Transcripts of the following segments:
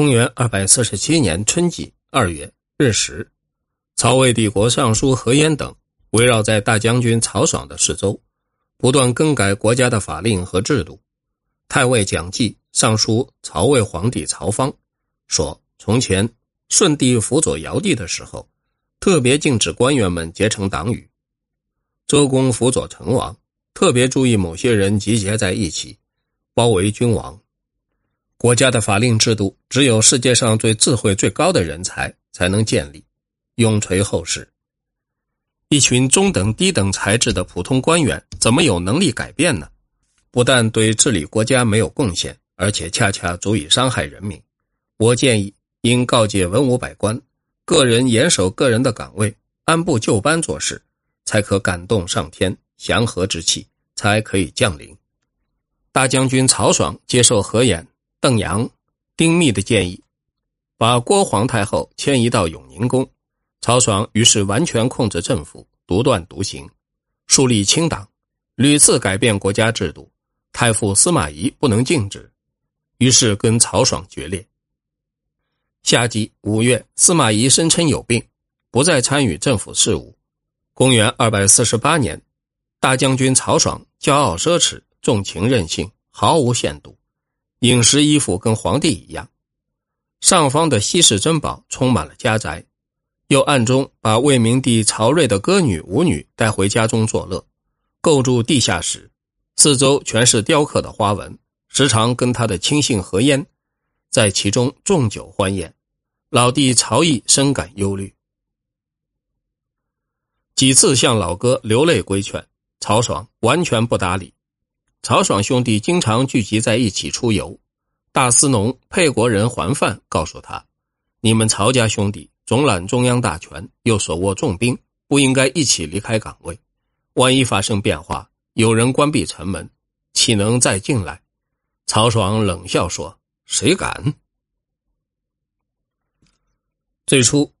公元二百四十七年春季二月日时，曹魏帝国尚书何晏等围绕在大将军曹爽的四周，不断更改国家的法令和制度。太尉蒋济上书曹魏皇帝曹芳，说：“从前舜帝辅佐尧帝的时候，特别禁止官员们结成党羽；周公辅佐成王，特别注意某些人集结在一起，包围君王。国家的法令制度，只有世界上最智慧最高的人才才能建立，永垂后世。一群中等、低等才智的普通官员，怎么有能力改变呢？”不但对治理国家没有贡献，而且恰恰足以伤害人民。我建议应告诫文武百官，个人严守个人的岗位，按部就班做事，才可感动上天，祥和之气才可以降临。大将军曹爽接受何晏、邓阳、丁密的建议，把郭皇太后迁移到永宁宫。曹爽于是完全控制政府，独断独行，树立清党，屡次改变国家制度。太傅司马懿不能静止，于是跟曹爽决裂。夏季五月，司马懿声称有病，不再参与政府事务。公元二百四十八年，大将军曹爽骄傲奢侈，重情任性，毫无限度，饮食衣服跟皇帝一样。上方的稀世珍宝充满了家宅，又暗中把魏明帝曹睿的歌女舞女带回家中作乐，构筑地下室。四周全是雕刻的花纹，时常跟他的亲信何晏在其中纵酒欢宴。老弟曹毅深感忧虑，几次向老哥流泪规劝，曹爽完全不搭理。曹爽兄弟经常聚集在一起出游。大司农沛国人桓范告诉他：“你们曹家兄弟总揽中央大权，又手握重兵，不应该一起离开岗位。万一发生变化。”有人关闭城门，岂能再进来？曹爽冷笑说：“谁敢？”最初，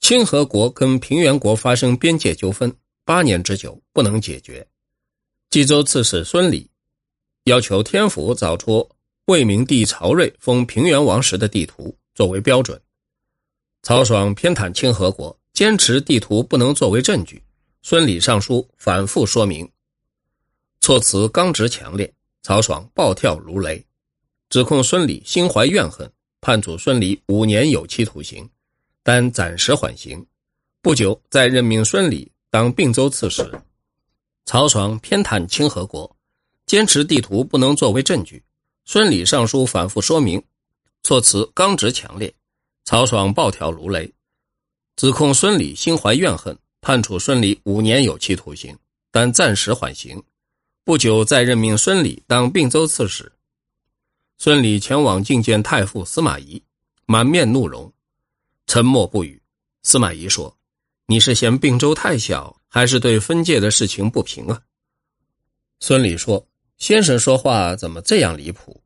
清河国跟平原国发生边界纠纷，八年之久不能解决。冀州刺史孙礼要求天府找出魏明帝曹睿封平原王时的地图作为标准。曹爽偏袒清河国，坚持地图不能作为证据。孙礼上书反复说明，措辞刚直强烈。曹爽暴跳如雷，指控孙礼心怀怨恨，判处孙礼五年有期徒刑，但暂时缓刑。不久，再任命孙礼当并州刺史。曹爽偏袒清河国，坚持地图不能作为证据。孙礼上书反复说明，措辞刚直强烈。曹爽暴跳如雷，指控孙礼心怀怨恨。判处孙礼五年有期徒刑，但暂时缓刑。不久，再任命孙礼当并州刺史。孙礼前往觐见太傅司马懿，满面怒容，沉默不语。司马懿说：“你是嫌并州太小，还是对分界的事情不平啊？”孙礼说：“先生说话怎么这样离谱？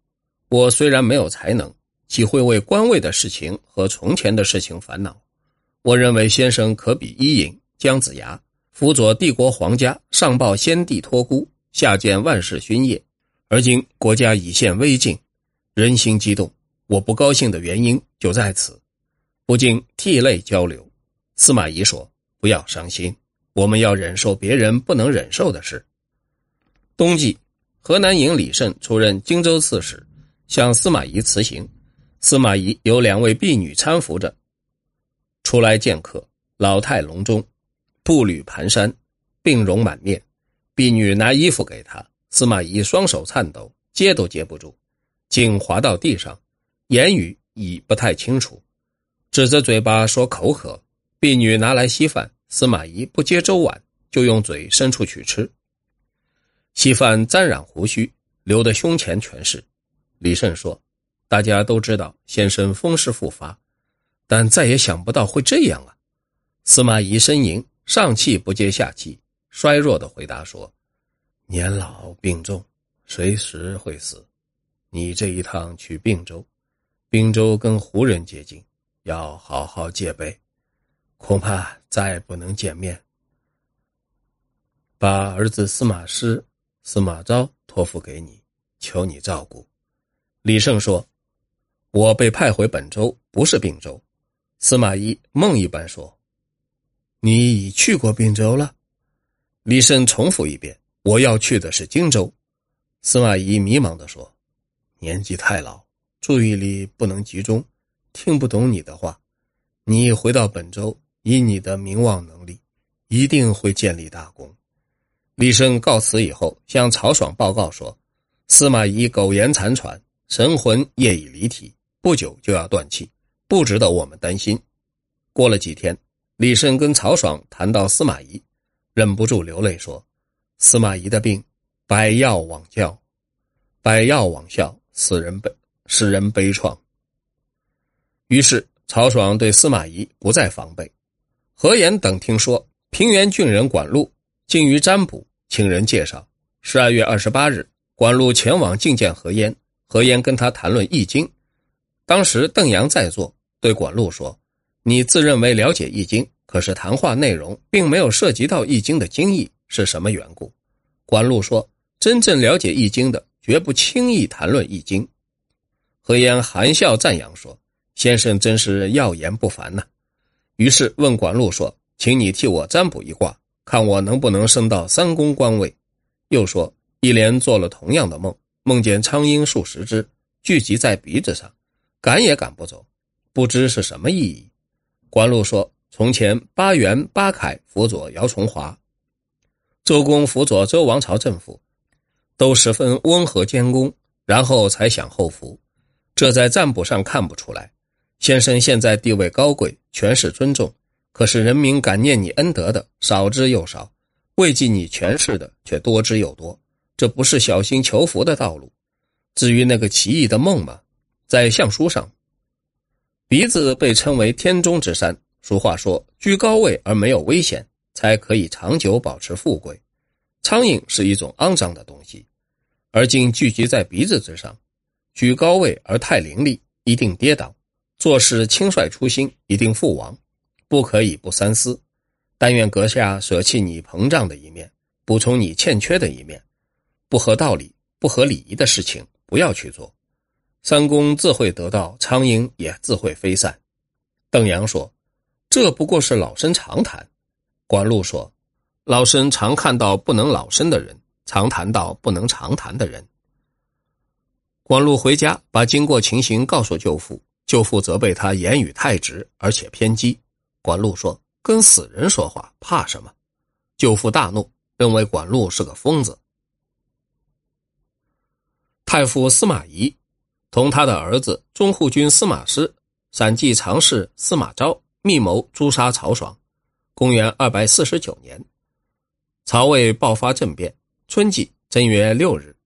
我虽然没有才能，岂会为官位的事情和从前的事情烦恼？我认为先生可比伊尹。”姜子牙辅佐帝国皇家，上报先帝托孤，下见万世勋业。而今国家已现危境，人心激动。我不高兴的原因就在此，不禁涕泪交流。司马懿说：“不要伤心，我们要忍受别人不能忍受的事。”冬季，河南尹李胜出任荆州刺史，向司马懿辞行。司马懿有两位婢女搀扶着出来见客，老态龙钟。步履蹒跚，病容满面，婢女拿衣服给他，司马懿双手颤抖，接都接不住，竟滑到地上，言语已不太清楚，指着嘴巴说口渴。婢女拿来稀饭，司马懿不接粥碗，就用嘴伸出去吃。稀饭沾染胡须，流得胸前全是。李胜说：“大家都知道先生风湿复发，但再也想不到会这样啊。”司马懿呻吟。上气不接下气，衰弱的回答说：“年老病重，随时会死。你这一趟去并州，并州跟胡人接近，要好好戒备，恐怕再不能见面。把儿子司马师、司马昭托付给你，求你照顾。”李胜说：“我被派回本州，不是并州。”司马懿梦一般说：“你已去过并州了。”李胜重复一遍：“我要去的是荆州。”司马懿迷茫地说：“年纪太老，注意力不能集中，听不懂你的话。你回到本州，以你的名望能力，一定会建立大功。”李胜告辞以后，向曹爽报告说：“司马懿苟延残喘，神魂业已离体，不久就要断气，不值得我们担心。”过了几天，李胜跟曹爽谈到司马懿，忍不住流泪说：“司马懿的病，百药罔效，百药罔效，使人悲，使人悲怆。”于是曹爽对司马懿不再防备。何言等听说平原郡人管路。精于占卜，请人介绍。十二月二十八日，管路前往觐见何晏，何晏跟他谈论易经。当时邓阳在座，对管路说：“你自认为了解易经，可是谈话内容并没有涉及到易经的经义，是什么缘故？”管路说：“真正了解易经的，绝不轻易谈论易经。”何晏含笑赞扬说：“先生真是耀言不凡呐！”于是问管路说：“请你替我占卜一卦。”看我能不能升到三公官位。又说一连做了同样的梦，梦见苍蝇数十只聚集在鼻子上，赶也赶不走，不知是什么意义。管路说：从前八元八凯辅佐姚崇华，周公辅佐周王朝政府，都十分温和谦恭，然后才享后福。这在占卜上看不出来。先生现在地位高贵，权势尊重。可是人民感念你恩德的少之又少，慰藉你权势的却多之又多，这不是小心求福的道路。至于那个奇异的梦嘛，在相书上，鼻子被称为天中之山。俗话说，居高位而没有危险，才可以长久保持富贵。苍蝇是一种肮脏的东西，而今聚集在鼻子之上，居高位而太凌厉，一定跌倒；做事轻率粗心，一定覆亡。不可以不三思，但愿阁下舍弃你膨胀的一面，补充你欠缺的一面。不合道理、不合礼仪的事情不要去做。三公自会得到，苍蝇也自会飞散。邓阳说：“这不过是老生常谈。”管路说：“老生常看到不能老生的人，常谈到不能常谈的人。”管路回家，把经过情形告诉舅父，舅父责备他言语太直，而且偏激。管路说：“跟死人说话，怕什么？”舅父大怒，认为管路是个疯子。太傅司马懿同他的儿子中护军司马师、散骑常侍司马昭密谋诛杀曹爽。公元二百四十九年，曹魏爆发政变。春季正月六日，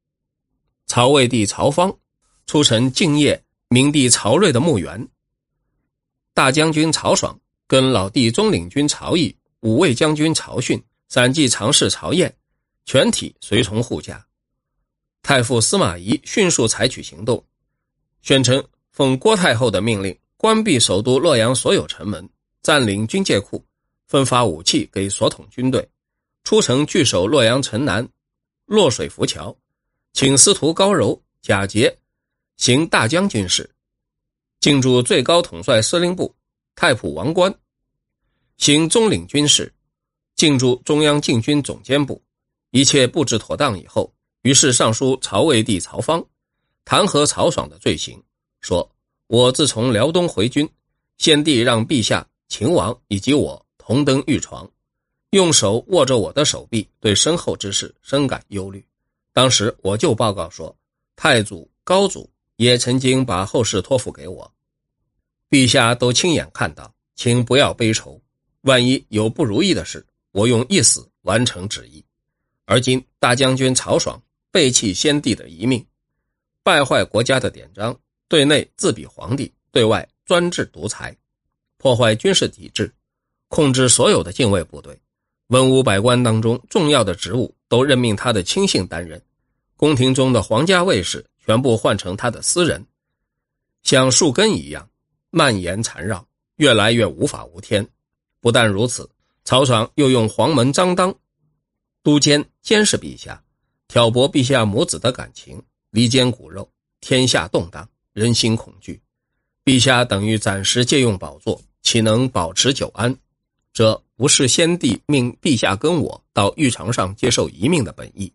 曹魏帝曹芳出城敬业明帝曹睿的墓园。大将军曹爽。跟老弟中领军曹毅、五位将军曹训、散骑常侍曹燕，全体随从护驾。太傅司马懿迅速采取行动，宣称奉郭太后的命令，关闭首都洛阳所有城门，占领军械库，分发武器给所统军队，出城据守洛阳城南洛水浮桥，请司徒高柔、贾节行大将军事，进驻最高统帅司令部。太仆王官行中领军事，进驻中央禁军总监部，一切布置妥当以后，于是上书曹魏帝曹芳，弹劾曹爽的罪行，说：“我自从辽东回军，先帝让陛下、秦王以及我同登玉床，用手握着我的手臂，对身后之事深感忧虑。当时我就报告说，太祖、高祖也曾经把后事托付给我。”陛下都亲眼看到，请不要悲愁。万一有不如意的事，我用一死完成旨意。而今大将军曹爽背弃先帝的遗命，败坏国家的典章，对内自比皇帝，对外专制独裁，破坏军事体制，控制所有的禁卫部队，文武百官当中重要的职务都任命他的亲信担任，宫廷中的皇家卫士全部换成他的私人，像树根一样。蔓延缠绕，越来越无法无天。不但如此，曹爽又用黄门张当督监监视陛下，挑拨陛下母子的感情，离间骨肉，天下动荡，人心恐惧。陛下等于暂时借用宝座，岂能保持久安？这不是先帝命陛下跟我到御场上接受遗命的本意。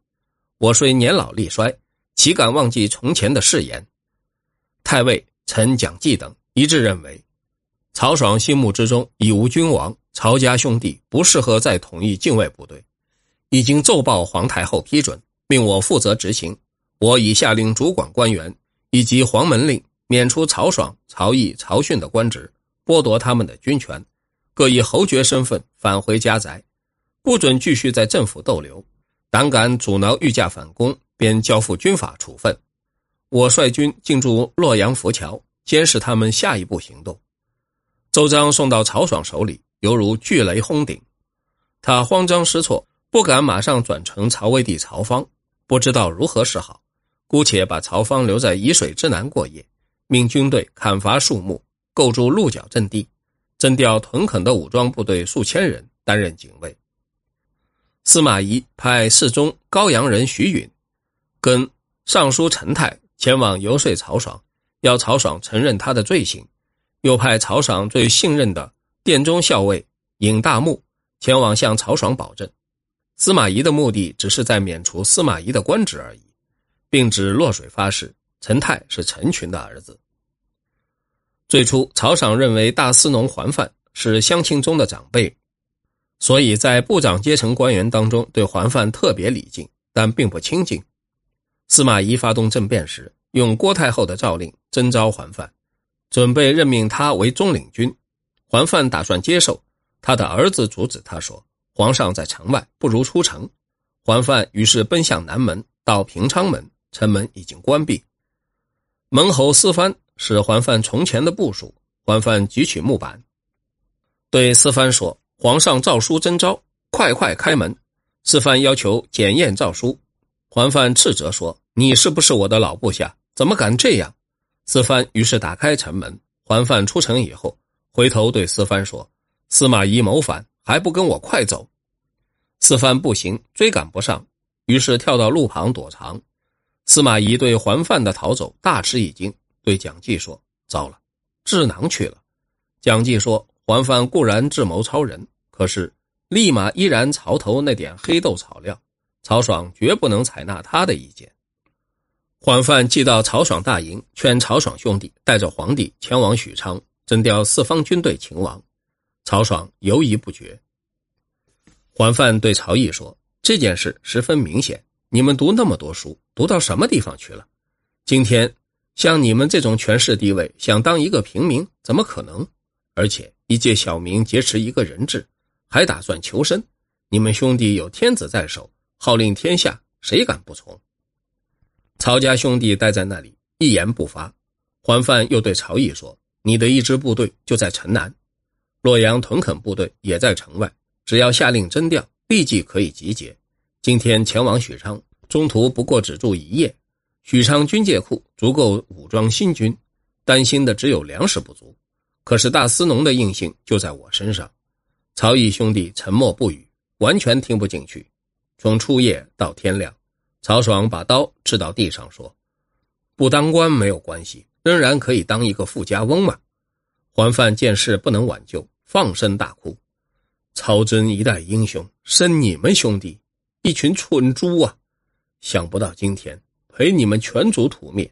我虽年老力衰，岂敢忘记从前的誓言？太尉陈蒋济等一致认为，曹爽心目之中已无君王，曹家兄弟不适合再统一禁卫部队，已经奏报皇太后批准，命我负责执行。我已下令主管官员以及黄门令免除曹爽、曹毅、曹训的官职，剥夺他们的军权。各以侯爵身份返回家宅，不准继续在政府逗留。胆敢阻挠御驾反攻，便交付军法处分。我率军进驻洛阳浮桥，监视他们下一步行动。奏章送到曹爽手里，犹如巨雷轰顶，他慌张失措，不敢马上转呈曹魏帝曹芳，不知道如何是好，姑且把曹芳留在沂水之南过夜，命军队砍伐树木，构筑鹿角阵地。征调屯垦的武装部队数千人担任警卫。司马懿派侍中高阳人徐允，跟尚书陈泰前往游说曹爽，要曹爽承认他的罪行；又派曹爽最信任的殿中校尉尹大木前往向曹爽保证。司马懿的目的只是在免除司马懿的官职而已，并指洛水发誓，陈泰是陈群的儿子。最初，曹爽认为大司农桓范是乡亲中的长辈，所以在部长阶层官员当中对桓范特别礼敬，但并不亲近。司马懿发动政变时，用郭太后的诏令征召桓范，准备任命他为中领军。桓范打算接受，他的儿子阻止他说：“皇上在城外，不如出城。”桓范于是奔向南门，到平昌门，城门已经关闭。门侯司蕃。是桓范从前的部属。桓范举起木板，对司蕃说：“皇上诏书征召，快快开门。”司蕃要求检验诏书。桓范斥责说：“你是不是我的老部下？怎么敢这样？”司蕃于是打开城门。桓范出城以后，回头对司蕃说：“司马懿谋反，还不跟我快走？”司蕃不行，追赶不上，于是跳到路旁躲藏。司马懿对桓范的逃走大吃一惊。对蒋济说：“糟了，智囊去了。”蒋济说：“桓范固然智谋超人，可是立马依然槽头那点黑豆草料，曹爽绝不能采纳他的意见。”桓范寄到曹爽大营，劝曹爽兄弟带着皇帝前往许昌，征调四方军队擒王。曹爽犹疑不决。桓范对曹毅说：“这件事十分明显，你们读那么多书，读到什么地方去了？今天。”像你们这种权势地位，想当一个平民，怎么可能？而且一介小民劫持一个人质，还打算求生。你们兄弟有天子在手，号令天下，谁敢不从？曹家兄弟待在那里，一言不发。桓范又对曹毅说：“你的一支部队就在城南，洛阳屯垦部队也在城外，只要下令征调，立即可以集结。今天前往许昌，中途不过只住一夜。”许昌军械库足够武装新军，担心的只有粮食不足。可是大司农的硬性就在我身上。曹毅兄弟沉默不语，完全听不进去。从初夜到天亮，曹爽把刀掷到地上，说：“不当官没有关系，仍然可以当一个富家翁嘛。”桓范见势不能挽救，放声大哭：“曹真一代英雄，生你们兄弟一群蠢猪啊！想不到今天。”陪你们全族土灭。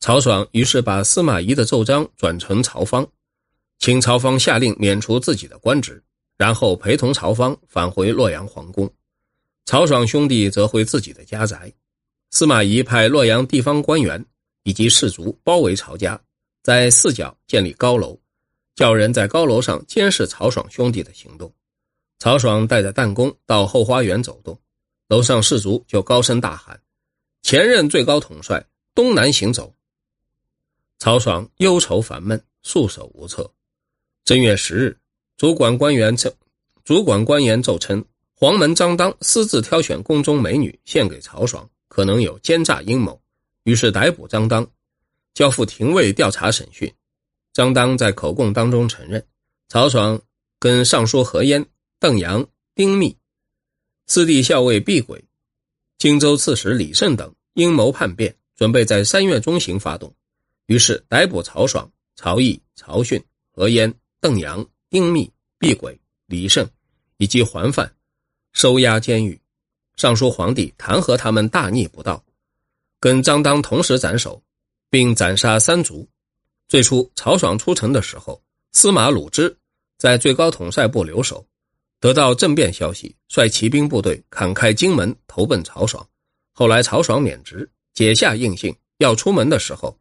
曹爽于是把司马懿的奏章转呈曹芳，请曹芳下令免除自己的官职，然后陪同曹芳返回洛阳皇宫。曹爽兄弟则回自己的家宅。司马懿派洛阳地方官员以及士卒包围曹家，在四角建立高楼，叫人在高楼上监视曹爽兄弟的行动。曹爽带着弹弓到后花园走动，楼上士卒就高声大喊。前任最高统帅东南行走。曹爽忧愁烦闷，束手无策。正月十日，主管官员称，主管官员奏称，黄门张当私自挑选宫中美女献给曹爽，可能有奸诈阴谋，于是逮捕张当，交付廷尉调查审讯。张当在口供当中承认，曹爽跟尚书何晏、邓阳、丁密、四弟校尉毕轨。荆州刺史李胜等阴谋叛变，准备在三月中旬发动，于是逮捕曹爽、曹毅、曹训、何晏、邓阳、丁密、毕轨、李胜以及桓范，收押监狱。上书皇帝弹劾他们大逆不道，跟张当同时斩首，并斩杀三族。最初曹爽出城的时候，司马鲁之在最高统帅部留守，得到政变消息，率骑兵部队砍开荆门，投奔曹爽。后来曹爽免职，解下印信，要出门的时候，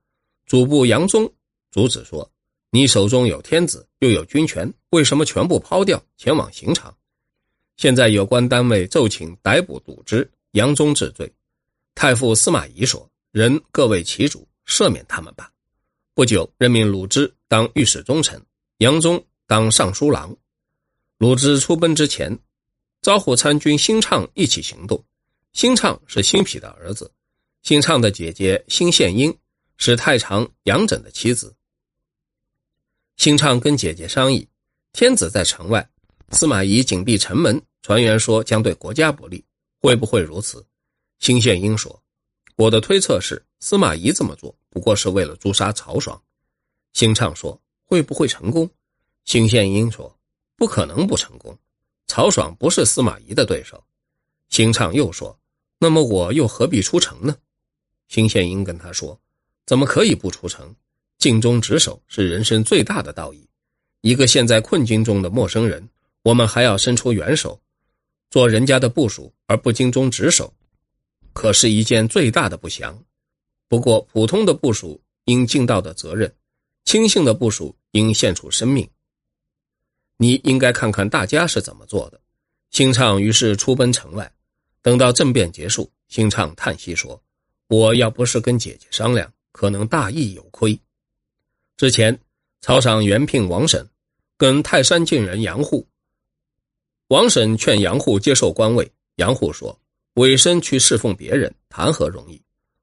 主簿杨忠阻止说：“你手中有天子，又有军权，为什么全部抛掉，前往刑场？”现在有关单位奏请逮捕鲁之、杨宗治罪。太傅司马懿说：“人各为其主，赦免他们吧。”不久，任命鲁之当御史中丞，杨宗当尚书郎。鲁之出奔之前，招呼参军辛畅一起行动。辛畅是辛毗的儿子，辛畅的姐姐辛宪英是太常杨整的妻子。辛畅跟姐姐商议，天子在城外，司马懿紧闭城门，传言说将对国家不利，会不会如此？辛宪英说：“我的推测是，司马懿这么做不过是为了诛杀曹爽。”辛畅说：“会不会成功？”辛宪英说：“不可能不成功，曹爽不是司马懿的对手。”辛畅又说。那么我又何必出城呢？辛宪英跟他说：“怎么可以不出城？尽忠职守是人生最大的道义。一个陷在困境中的陌生人，我们还要伸出援手，做人家的部署而不尽忠职守，可是一件最大的不祥。不过普通的部署应尽到的责任，轻信的部署应献出生命。你应该看看大家是怎么做的。”辛畅于是出奔城外。等到政变结束，辛畅叹息说：“我要不是跟姐姐商量，可能大义有亏。”之前，朝上原聘王审跟泰山郡人杨户。王审劝杨户接受官位，杨户说：“委身去侍奉别人，谈何容易？”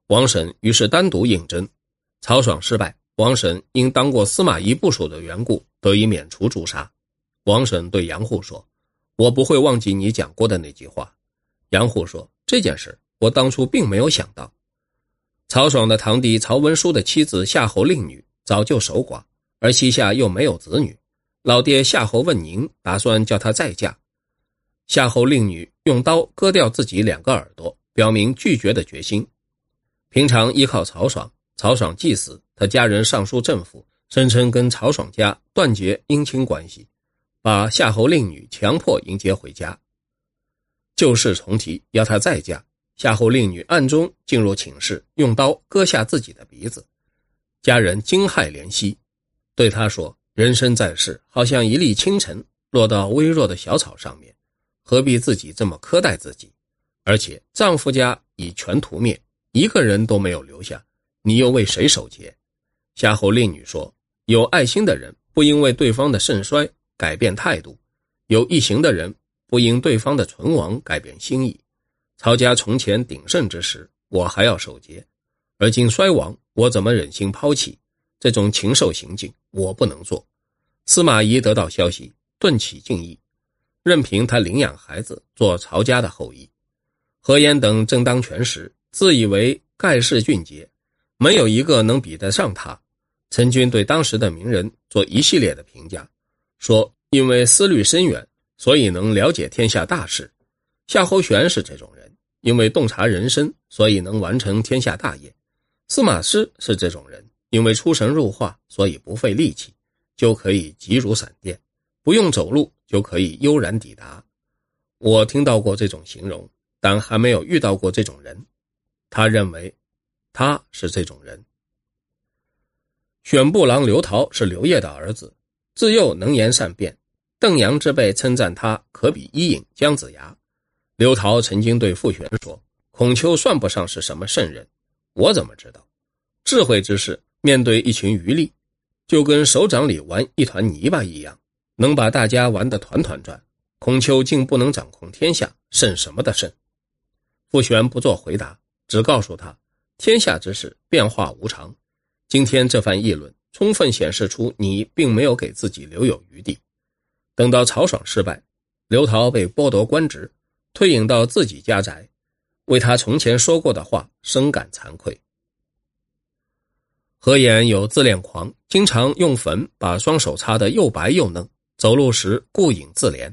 王审于是单独应征。曹爽失败，王审因当过司马懿部属的缘故，得以免除诛杀。王审对杨户说：“我不会忘记你讲过的那句话。”杨虎说：“这件事我当初并没有想到。曹爽的堂弟曹文书的妻子夏侯令女早就守寡，而膝下又没有子女。老爹夏侯问宁打算叫她再嫁。夏侯令女用刀割掉自己两个耳朵，表明拒绝的决心。平常依靠曹爽，曹爽既死，他家人上书政府，声称跟曹爽家断绝姻亲关系，把夏侯令女强迫迎接回家。”旧事重提，要她再嫁。夏侯令女暗中进入寝室，用刀割下自己的鼻子。家人惊骇怜惜，对她说：“人生在世，好像一粒清晨落到微弱的小草上面，何必自己这么苛待自己？而且丈夫家已全屠灭，一个人都没有留下，你又为谁守节？”夏侯令女说：“有爱心的人不因为对方的盛衰改变态度，有一行的人。”不因对方的存亡改变心意。曹家从前鼎盛之时，我还要守节；而今衰亡，我怎么忍心抛弃？这种禽兽行径，我不能做。司马懿得到消息，顿起敬意，任凭他领养孩子，做曹家的后裔。何晏等正当权时，自以为盖世俊杰，没有一个能比得上他。陈军对当时的名人做一系列的评价，说因为思虑深远。所以能了解天下大事，夏侯玄是这种人，因为洞察人生，所以能完成天下大业；司马师是这种人，因为出神入化，所以不费力气就可以急如闪电，不用走路就可以悠然抵达。我听到过这种形容，但还没有遇到过这种人。他认为他是这种人。选部郎刘陶是刘烨的儿子，自幼能言善辩。邓阳之辈称赞他可比伊尹、姜子牙。刘陶曾经对傅玄说：“孔丘算不上是什么圣人，我怎么知道？智慧之士面对一群余力，就跟手掌里玩一团泥巴一样，能把大家玩得团团转。孔丘竟不能掌控天下，甚什么的甚？”傅玄不做回答，只告诉他：“天下之事变化无常。今天这番议论，充分显示出你并没有给自己留有余地。”等到曹爽失败，刘陶被剥夺官职，退隐到自己家宅，为他从前说过的话深感惭愧。何言有自恋狂，经常用粉把双手擦得又白又嫩，走路时顾影自怜，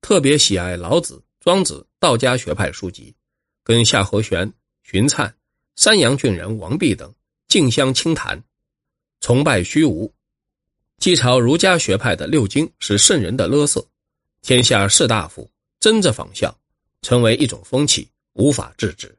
特别喜爱老子、庄子、道家学派书籍，跟夏侯玄、荀粲、山阳郡人王弼等竞相倾谈，崇拜虚无。继朝儒家学派的六经是圣人的勒色，天下士大夫争着仿效，成为一种风气，无法制止。